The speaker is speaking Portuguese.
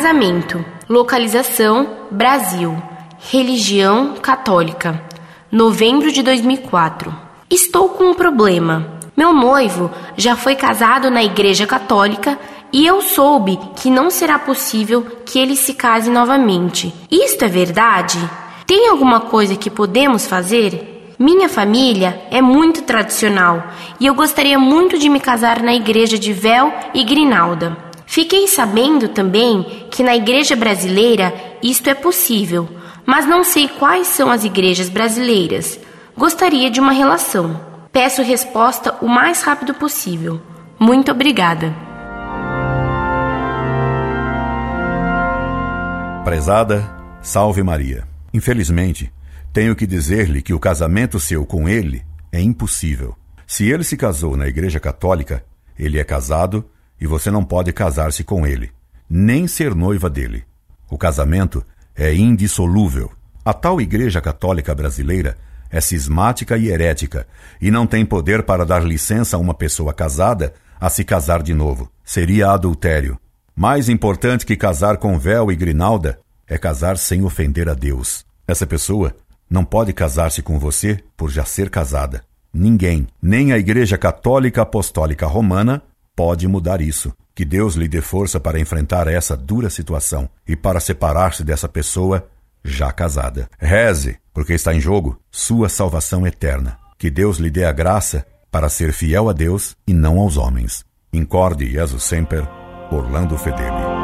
Casamento. Localização: Brasil. Religião católica. Novembro de 2004. Estou com um problema. Meu noivo já foi casado na Igreja Católica e eu soube que não será possível que ele se case novamente. Isto é verdade? Tem alguma coisa que podemos fazer? Minha família é muito tradicional e eu gostaria muito de me casar na igreja de véu e grinalda. Fiquei sabendo também que na igreja brasileira isto é possível, mas não sei quais são as igrejas brasileiras. Gostaria de uma relação. Peço resposta o mais rápido possível. Muito obrigada. Prezada, salve Maria. Infelizmente, tenho que dizer-lhe que o casamento seu com ele é impossível. Se ele se casou na Igreja Católica, ele é casado e você não pode casar-se com ele, nem ser noiva dele. O casamento é indissolúvel. A tal Igreja Católica brasileira é cismática e herética e não tem poder para dar licença a uma pessoa casada a se casar de novo. Seria adultério. Mais importante que casar com véu e grinalda é casar sem ofender a Deus. Essa pessoa não pode casar-se com você por já ser casada. Ninguém, nem a Igreja Católica Apostólica Romana, pode mudar isso. Que Deus lhe dê força para enfrentar essa dura situação e para separar-se dessa pessoa já casada. Reze, porque está em jogo sua salvação eterna. Que Deus lhe dê a graça para ser fiel a Deus e não aos homens. Incorde Jesus Semper, Orlando Fedeli.